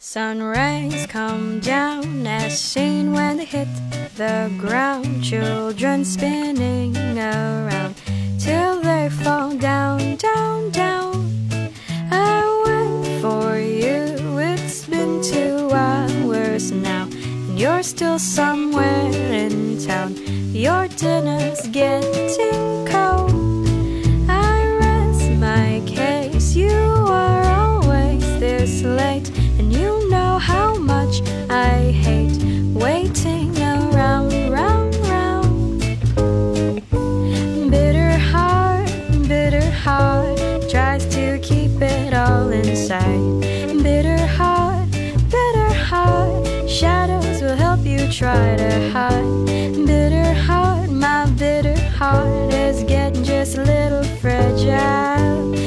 Sun rays come down as seen when they hit the ground. Children spinning around till they fall down, down, down. I wait for you. It's been two hours now, and you're still somewhere in town. Your dinner's getting try to hide. Bitter heart, my bitter heart is getting just a little fragile.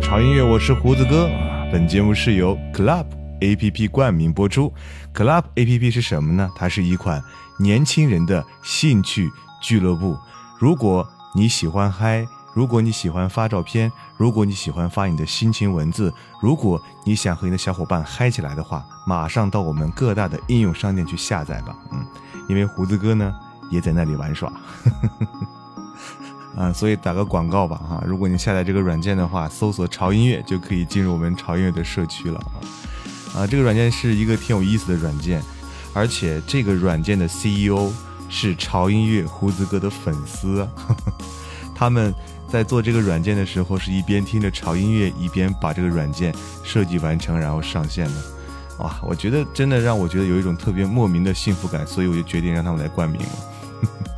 潮音乐，我是胡子哥。本节目是由 Club A P P 冠名播出。Club A P P 是什么呢？它是一款年轻人的兴趣俱乐部。如果你喜欢嗨，如果你喜欢发照片，如果你喜欢发你的心情文字，如果你想和你的小伙伴嗨起来的话，马上到我们各大的应用商店去下载吧。嗯，因为胡子哥呢也在那里玩耍。呵呵呵啊，所以打个广告吧哈、如果你下载这个软件的话，搜索“潮音乐”就可以进入我们潮音乐的社区了啊。啊，这个软件是一个挺有意思的软件，而且这个软件的 CEO 是潮音乐胡子哥的粉丝啊。他们在做这个软件的时候，是一边听着潮音乐，一边把这个软件设计完成，然后上线的。哇，我觉得真的让我觉得有一种特别莫名的幸福感，所以我就决定让他们来冠名了。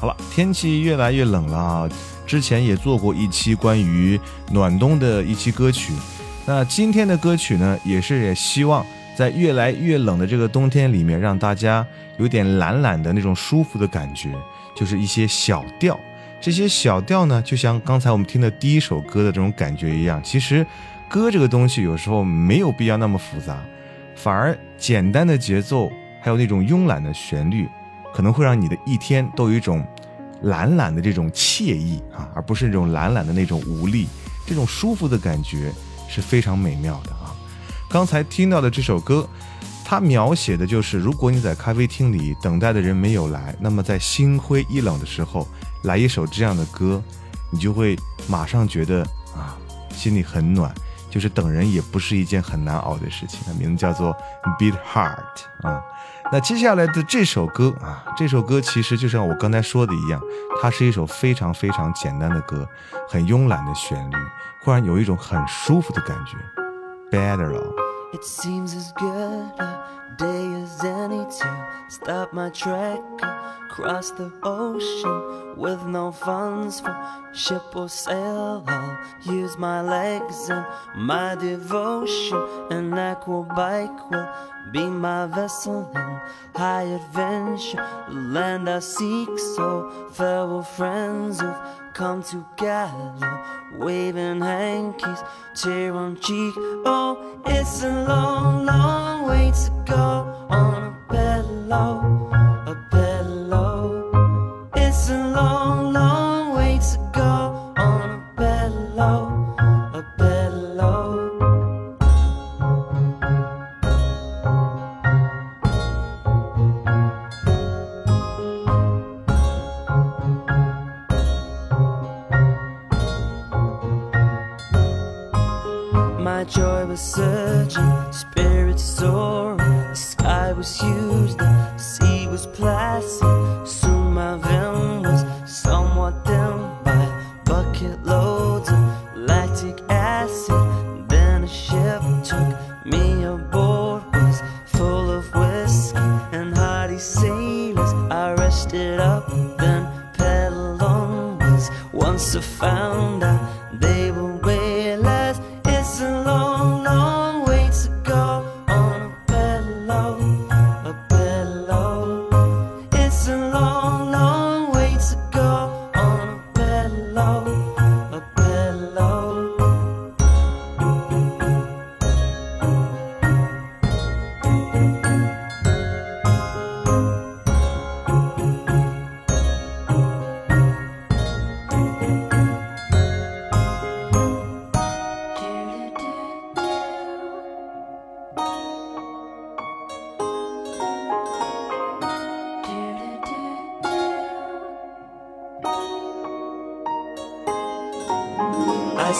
好了，天气越来越冷了啊！之前也做过一期关于暖冬的一期歌曲，那今天的歌曲呢，也是也希望在越来越冷的这个冬天里面，让大家有点懒懒的那种舒服的感觉，就是一些小调。这些小调呢，就像刚才我们听的第一首歌的这种感觉一样，其实歌这个东西有时候没有必要那么复杂，反而简单的节奏，还有那种慵懒的旋律，可能会让你的一天都有一种懒懒的这种惬意啊，而不是那种懒懒的那种无力，这种舒服的感觉是非常美妙的啊。刚才听到的这首歌，它描写的就是，如果你在咖啡厅里等待的人没有来，那么在心灰意冷的时候，来一首这样的歌，你就会马上觉得啊，心里很暖，就是等人也不是一件很难熬的事情。它名字叫做 Beat Heart 啊。那接下来的这首歌啊，这首歌其实就像我刚才说的一样，它是一首非常非常简单的歌，很慵懒的旋律，忽然有一种很舒服的感觉。Better Love。Day as any to stop my trek across the ocean with no funds for ship or sail. I'll use my legs and my devotion. An aqua bike will be my vessel in high adventure. The land I seek, so farewell friends who've come together, waving hankies, tear on cheek. Oh, it's a long, long way to go on a a. It's a long, long way to go on a a. My joy was surging, spirits soaring. Was huge, the sea was placid.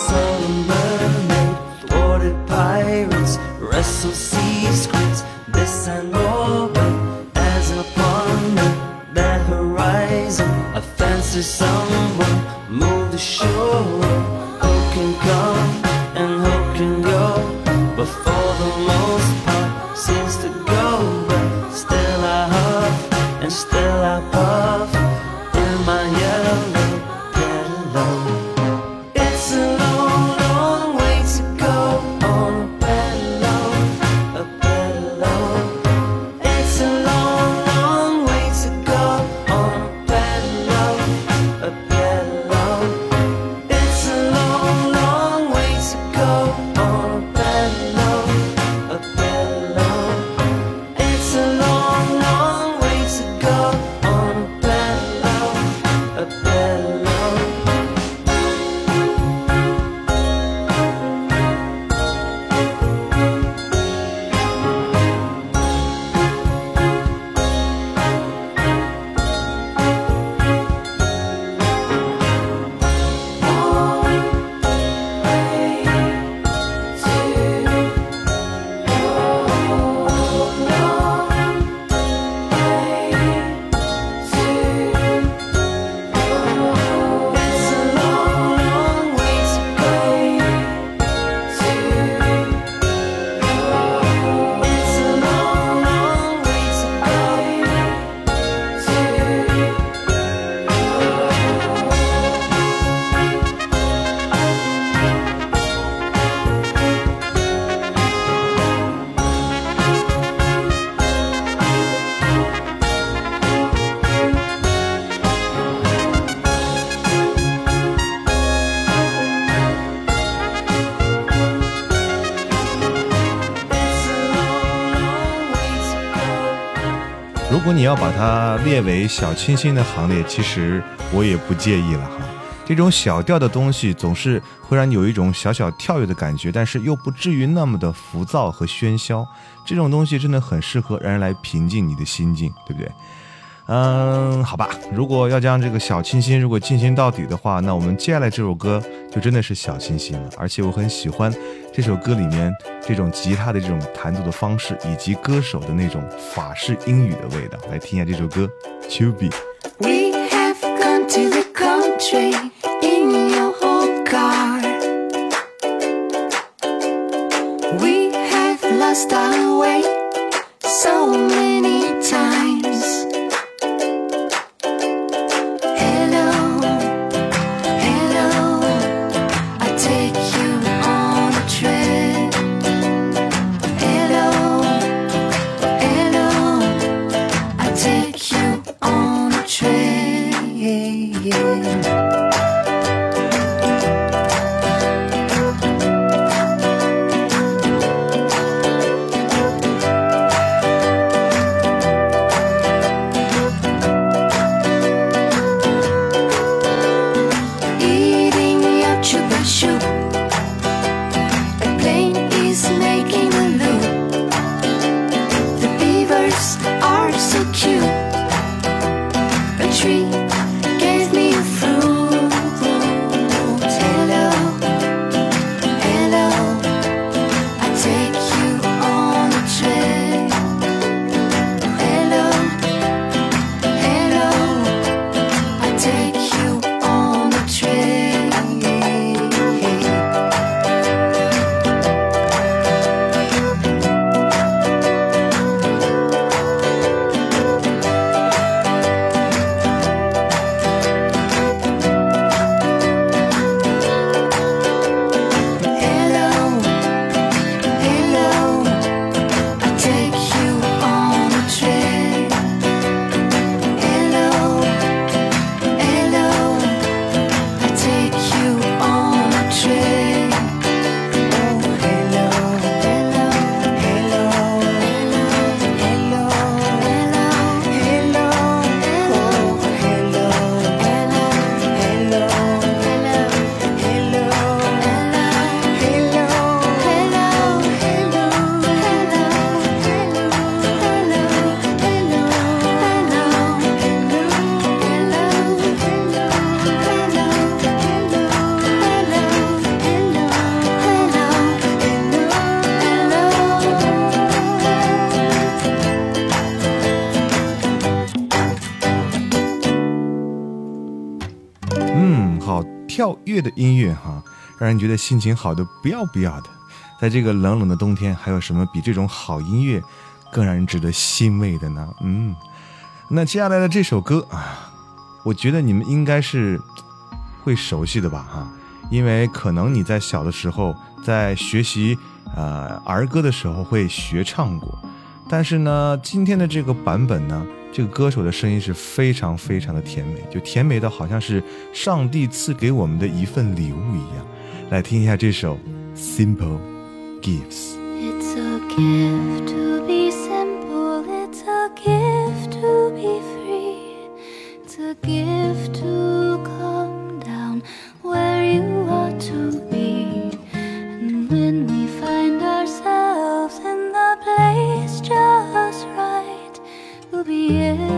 Saw mermaid, thwarted pirates, wrestle sea 如果你要把它列为小清新的行列，其实我也不介意了哈。这种小调的东西总是会让你有一种小小跳跃的感觉，但是又不至于那么的浮躁和喧嚣。这种东西真的很适合让人来平静你的心境，对不对？嗯，好吧，如果要将这个小清新如果进行到底的话，那我们接下来这首歌就真的是小清新了。而且我很喜欢这首歌里面这种吉他的这种弹奏的方式，以及歌手的那种法式英语的味道。来听一下这首歌《Chubby》。We have gone to the country in your old car. We have lost our way so many times. 跳跃的音乐哈，让人觉得心情好的不要不要的。在这个冷冷的冬天，还有什么比这种好音乐更让人值得欣慰的呢？嗯，那接下来的这首歌啊，我觉得你们应该是会熟悉的吧哈，因为可能你在小的时候在学习呃儿歌的时候会学唱过，但是呢，今天的这个版本呢，这个歌手的声音是非常非常的甜美，就甜美到好像是上帝赐给我们的一份礼物一样。来听一下这首《Simple Gifts》。It's a gift to be simple, it's a gift to be free. It's a gift to come down where you Be oublier.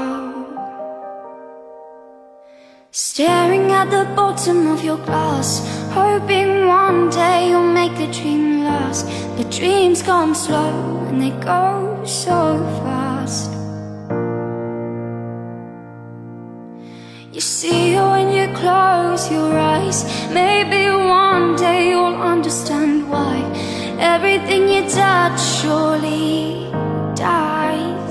At the bottom of your glass, hoping one day you'll make the dream last. But dreams come slow and they go so fast. You see when you close your eyes. Maybe one day you'll understand why everything you touch surely dies.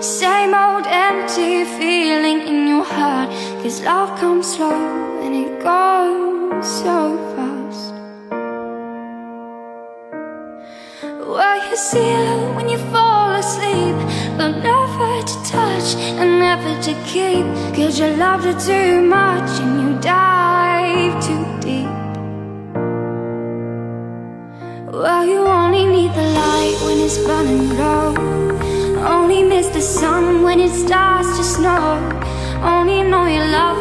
Same old empty feeling in your heart. Cause love comes slow and it goes so fast. Well, you see her when you fall asleep. But never to touch and never to keep. Cause you loved her too much and you dive too deep. Well, you only need the light when it's burning low. Only miss the sun when it starts to snow. Only know you love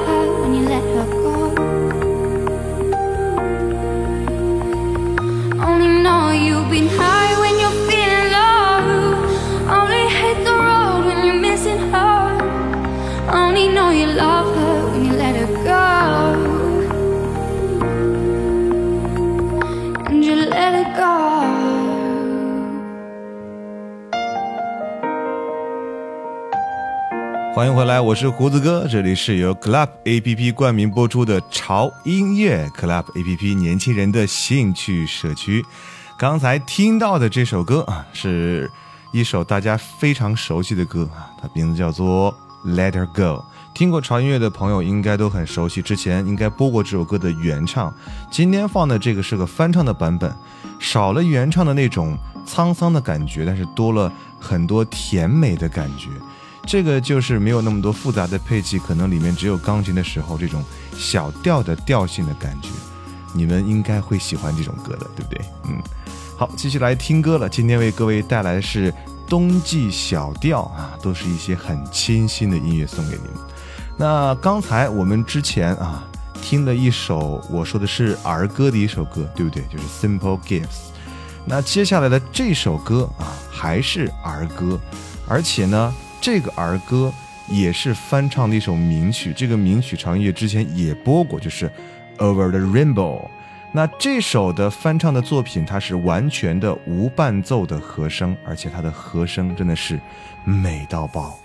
我是胡子哥，这里是由 Club A P P 冠名播出的潮音乐 Club A P P 年轻人的兴趣社区。刚才听到的这首歌啊，是一首大家非常熟悉的歌啊，它名字叫做《Let Her Go》。听过潮音乐的朋友应该都很熟悉，之前应该播过这首歌的原唱。今天放的这个是个翻唱的版本，少了原唱的那种沧桑的感觉，但是多了很多甜美的感觉。这个就是没有那么多复杂的配器，可能里面只有钢琴的时候这种小调的调性的感觉，你们应该会喜欢这种歌的，对不对？嗯，好，继续来听歌了。今天为各位带来的是冬季小调啊，都是一些很清新的音乐送给你们。那刚才我们之前啊听的一首，我说的是儿歌的一首歌，对不对？就是 Simple Gifts。那接下来的这首歌啊，还是儿歌，而且呢，这个儿歌也是翻唱的一首名曲。这个名曲长夜之前也播过，就是 Over the Rainbow。那这首的翻唱的作品，它是完全的无伴奏的和声，而且它的和声真的是美到爆。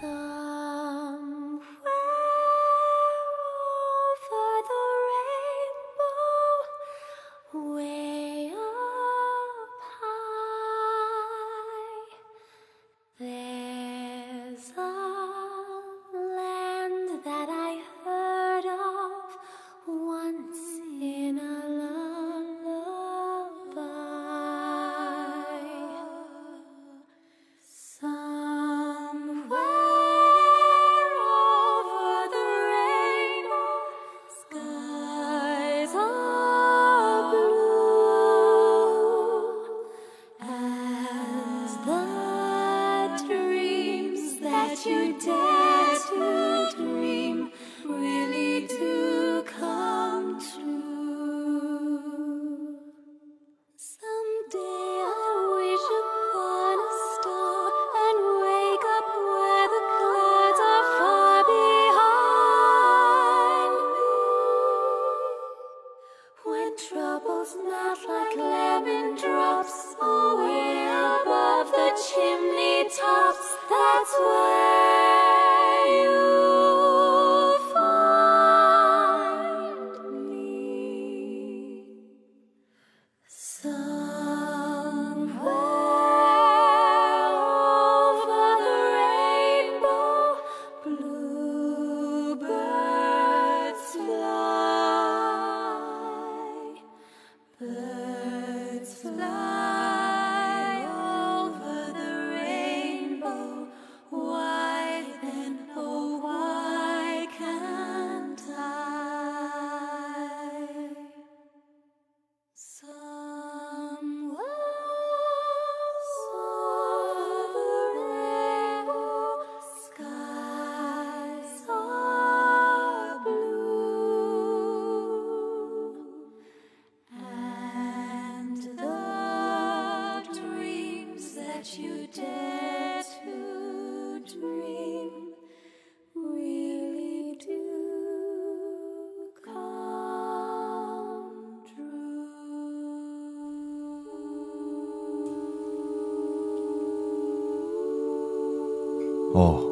哦，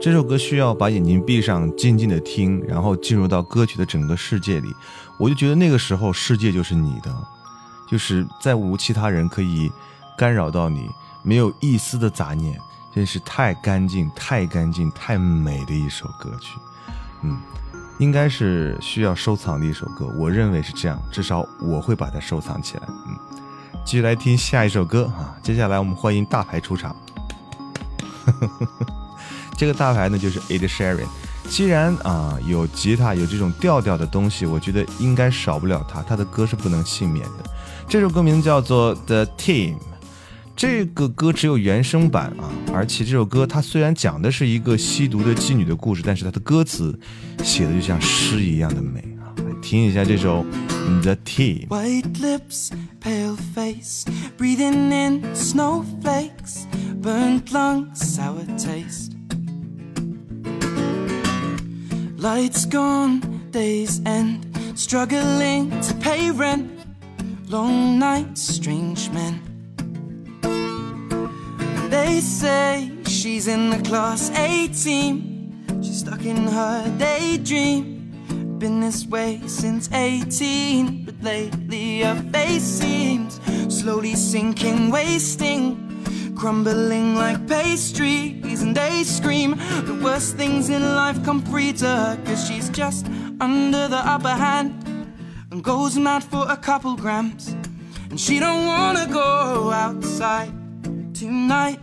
这首歌需要把眼睛闭上，静静的听，然后进入到歌曲的整个世界里。我就觉得那个时候世界就是你的，就是再无其他人可以干扰到你，没有一丝的杂念，真是太干净、太干净、太美的一首歌曲。嗯，应该是需要收藏的一首歌，我认为是这样，至少我会把它收藏起来。嗯，继续来听下一首歌啊，接下来我们欢迎大牌出场。这个大牌呢就是 Ed Sheeran。既然啊有吉他有这种调调的东西，我觉得应该少不了他，他的歌是不能幸免的。这首歌名叫做 The Team。这个歌只有原声版啊，而且这首歌它虽然讲的是一个吸毒的妓女的故事，但是它的歌词写的就像诗一样的美！听一下这首 The Team。 White lips, pale face, breathing in snowflakes, burnt lungs, sour taste. Lights gone, days end, struggling to pay rent, long nights, strange men. They say she's in the class A team, she's stuck in her daydream been this way since 18, but lately her face seems slowly sinking, wasting, crumbling like pastries. And they scream the worst things in life come free to her, cause she's just under the upper hand and goes mad for a couple grams. And she don't wanna go outside tonight,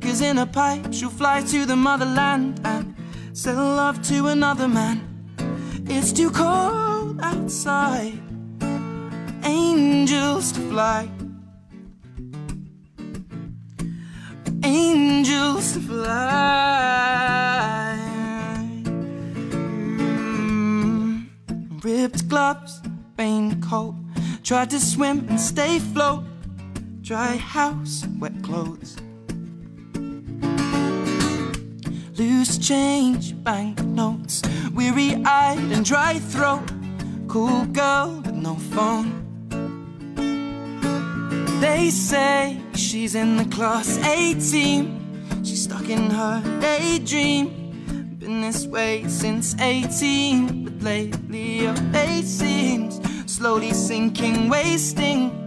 cause in a pipe she'll fly to the motherland and sell love to another man. It's too cold outside. Angels to fly. angels to fly. Mm, ripped gloves, raincoat. Tried to swim and stay float. Dry house, wet clothes. Loose change, banknotes. Weary eyed and dry throat. Cool girl with no phone. They say she's in the class A team. She's stuck in her daydream. Been this way since 18, but lately her face seems slowly sinking, wasting,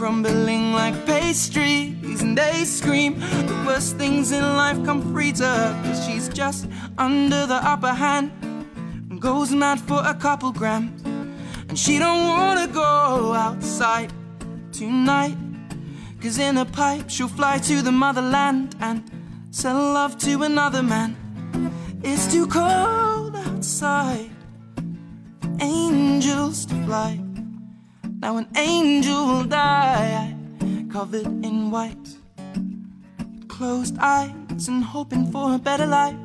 crumbling like pastries. And they scream the worst things in life come free to her, cause she's just under the upper hand and goes mad for a couple grams. And she don't wanna go outside tonight. Cause in a pipe she'll fly to the motherland and sell love to another man. It's too cold outside. Angels to fly. Now an angel died, covered in white. Closed eyes and hoping for a better life.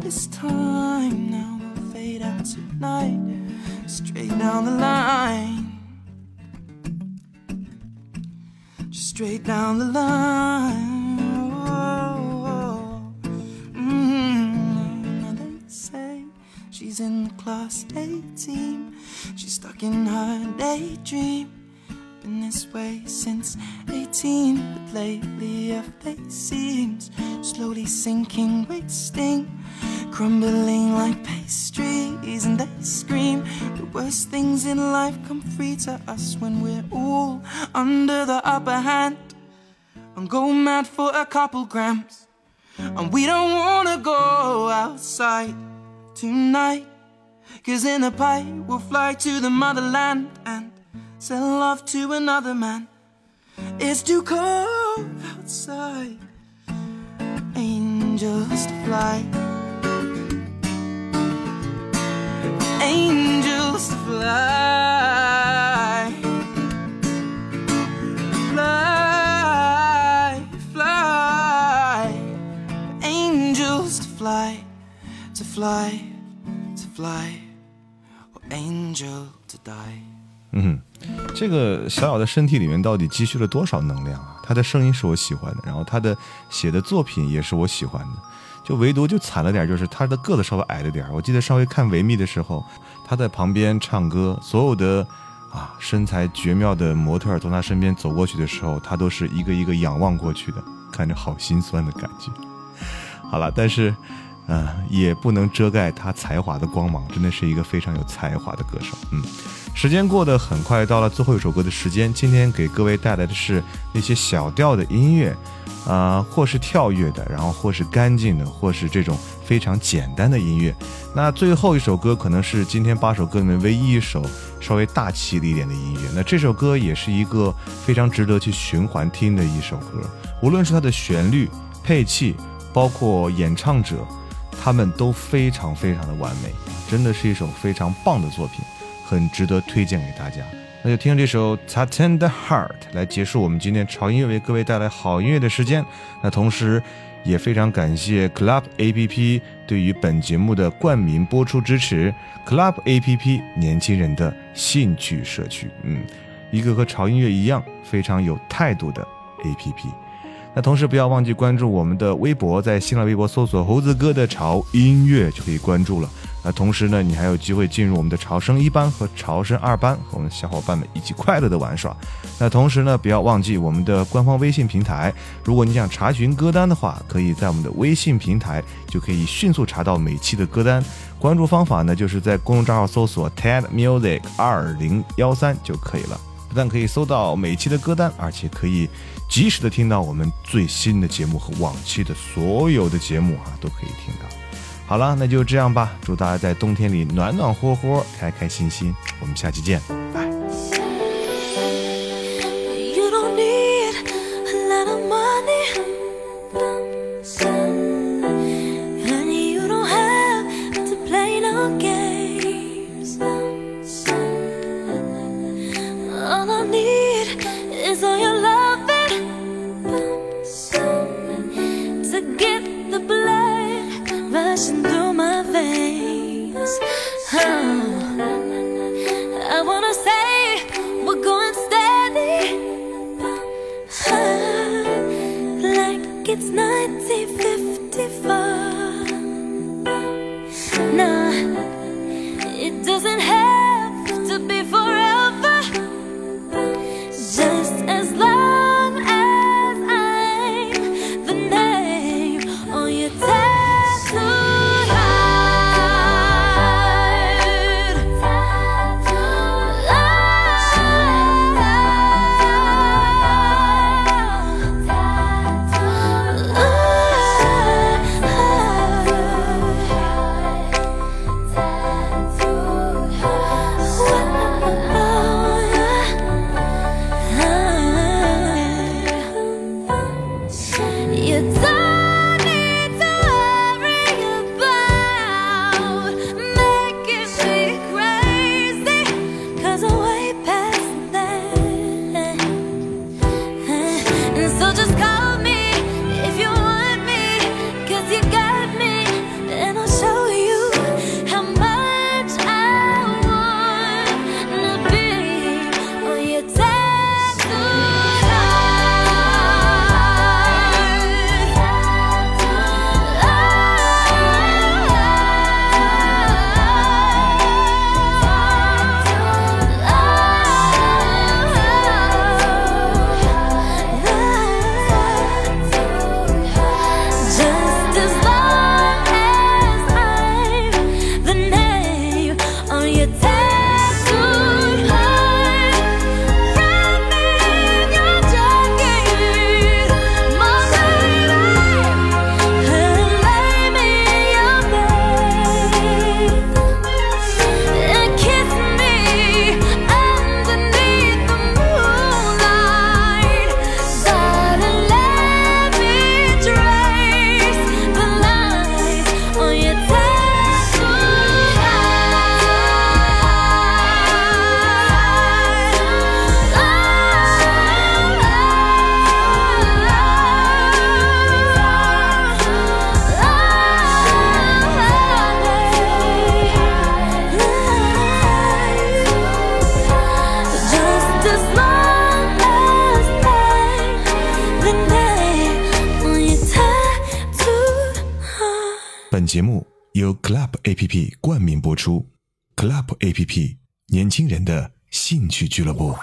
This time now we'll fade out tonight, straight down the line. Just straight down the line. Mm, now they say she's in class A team. She's stuck in her daydream. Been this way since 18, but lately her face seems slowly sinking, wasting, crumbling like pastries. And they scream the worst things in life come free to us when we're all under the upper hand and go mad for a couple grams. And we don't wanna go outside tonight. Cause in a pipe we'll fly to the motherland and sell love to another man. It's too cold outside. Angels to fly. Angels to fly. Fly, fly. Angels to fly, to fly, to fly. 嗯，这个小小的身体里面到底积蓄了多少能量啊？他的声音是我喜欢的，然后他的写的作品也是我喜欢的，就唯独就惨了点，就是他的个子稍微矮了点。我记得上回看维密的时候，他在旁边唱歌，所有的啊身材绝妙的模特从他身边走过去的时候，他都是一个一个仰望过去的，看着好心酸的感觉。好了，但是，呃，也不能遮盖他才华的光芒，真的是一个非常有才华的歌手。嗯，时间过得很快，到了最后一首歌的时间。今天给各位带来的是那些小调的音乐，啊、或是跳跃的，然后或是干净的，或是这种非常简单的音乐。那最后一首歌可能是今天八首歌里面唯一一首稍微大气一点的音乐。那这首歌也是一个非常值得去循环听的一首歌，无论是它的旋律、配器，包括演唱者，他们都非常非常的完美，真的是一首非常棒的作品，很值得推荐给大家。那就听这首《t a t e n the Heart》来结束我们今天潮音乐为各位带来好音乐的时间。那同时，也非常感谢 Club APP 对于本节目的冠名播出支持。Club APP 年轻人的兴趣社区，嗯，一个和潮音乐一样非常有态度的 APP。那同时不要忘记关注我们的微博，在新浪微博搜索“猴子哥的潮音乐”就可以关注了。那同时呢，你还有机会进入我们的潮声一班和潮声二班，和我们小伙伴们一起快乐的玩耍。那同时呢，不要忘记我们的官方微信平台，如果你想查询歌单的话，可以在我们的微信平台就可以迅速查到每期的歌单。关注方法呢，就是在公众账号搜索 TED Music 二零幺三就可以了。不但可以搜到每期的歌单，而且可以及时的听到我们最新的节目和往期的所有的节目啊，都可以听到。好了，那就这样吧，祝大家在冬天里暖暖和和，开开心心。我们下期见，拜。节目由 Club APP 冠名播出。Club APP 年轻人的兴趣俱乐部。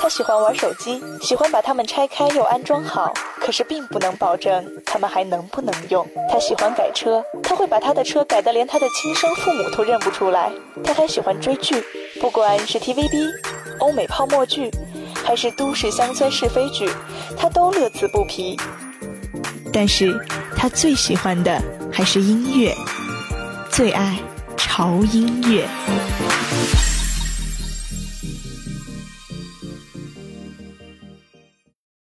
他喜欢玩手机，喜欢把它们拆开又安装好，可是并不能保证它们还能不能用。他喜欢改车，他会把他的车改得连他的亲生父母都认不出来。他还喜欢追剧，不管是 TVB、欧美泡沫剧，还是都市乡村是非剧，他都乐此不疲。但是他最喜欢的还是音乐，最爱潮音乐。